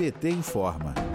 PT informa.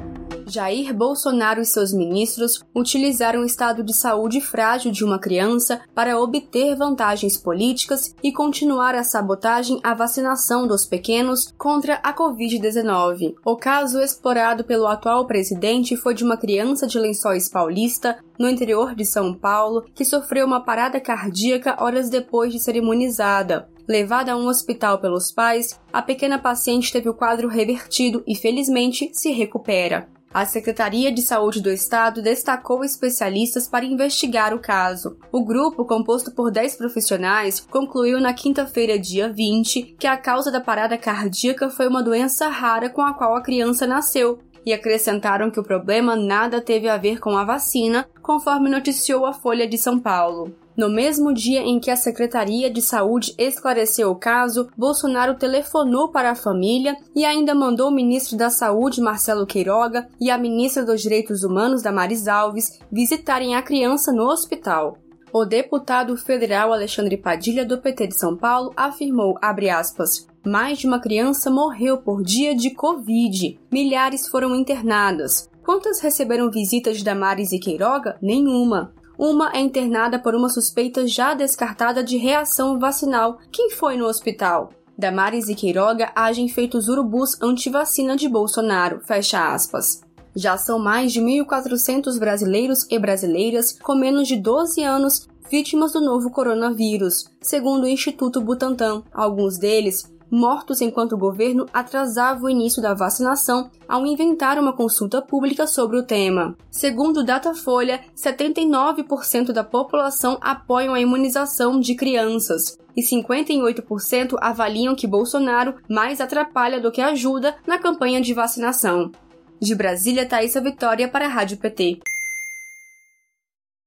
Jair Bolsonaro e seus ministros utilizaram o estado de saúde frágil de uma criança para obter vantagens políticas e continuar a sabotagem à vacinação dos pequenos contra a Covid-19. O caso explorado pelo atual presidente foi de uma criança de Lençóis Paulista, no interior de São Paulo, que sofreu uma parada cardíaca horas depois de ser imunizada. Levada a um hospital pelos pais, a pequena paciente teve o quadro revertido e, felizmente, se recupera. A Secretaria de Saúde do Estado destacou especialistas para investigar o caso. O grupo, composto por 10 profissionais, concluiu na quinta-feira, dia 20, que a causa da parada cardíaca foi uma doença rara com a qual a criança nasceu, e acrescentaram que o problema nada teve a ver com a vacina, conforme noticiou a Folha de São Paulo. No mesmo dia em que a Secretaria de Saúde esclareceu o caso, Bolsonaro telefonou para a família e ainda mandou o ministro da Saúde, Marcelo Queiroga, e a ministra dos Direitos Humanos, Damares Alves, visitarem a criança no hospital. O deputado federal Alexandre Padilha, do PT de São Paulo, afirmou, aspas, mais de uma criança morreu por dia de Covid. Milhares foram internadas. Quantas receberam visitas de Damares e Queiroga? Nenhuma. Uma é internada por uma suspeita já descartada de reação vacinal. Quem foi no hospital? Damares e Queiroga agem feitos urubus antivacina de Bolsonaro. Fecha aspas. Já são mais de 1.400 brasileiros e brasileiras com menos de 12 anos vítimas do novo coronavírus, segundo o Instituto Butantan. Alguns deles mortos enquanto o governo atrasava o início da vacinação ao inventar uma consulta pública sobre o tema. Segundo o Datafolha, 79% da população apoiam a imunização de crianças e 58% avaliam que Bolsonaro mais atrapalha do que ajuda na campanha de vacinação. De Brasília, Thaisa Vitória para a Rádio PT.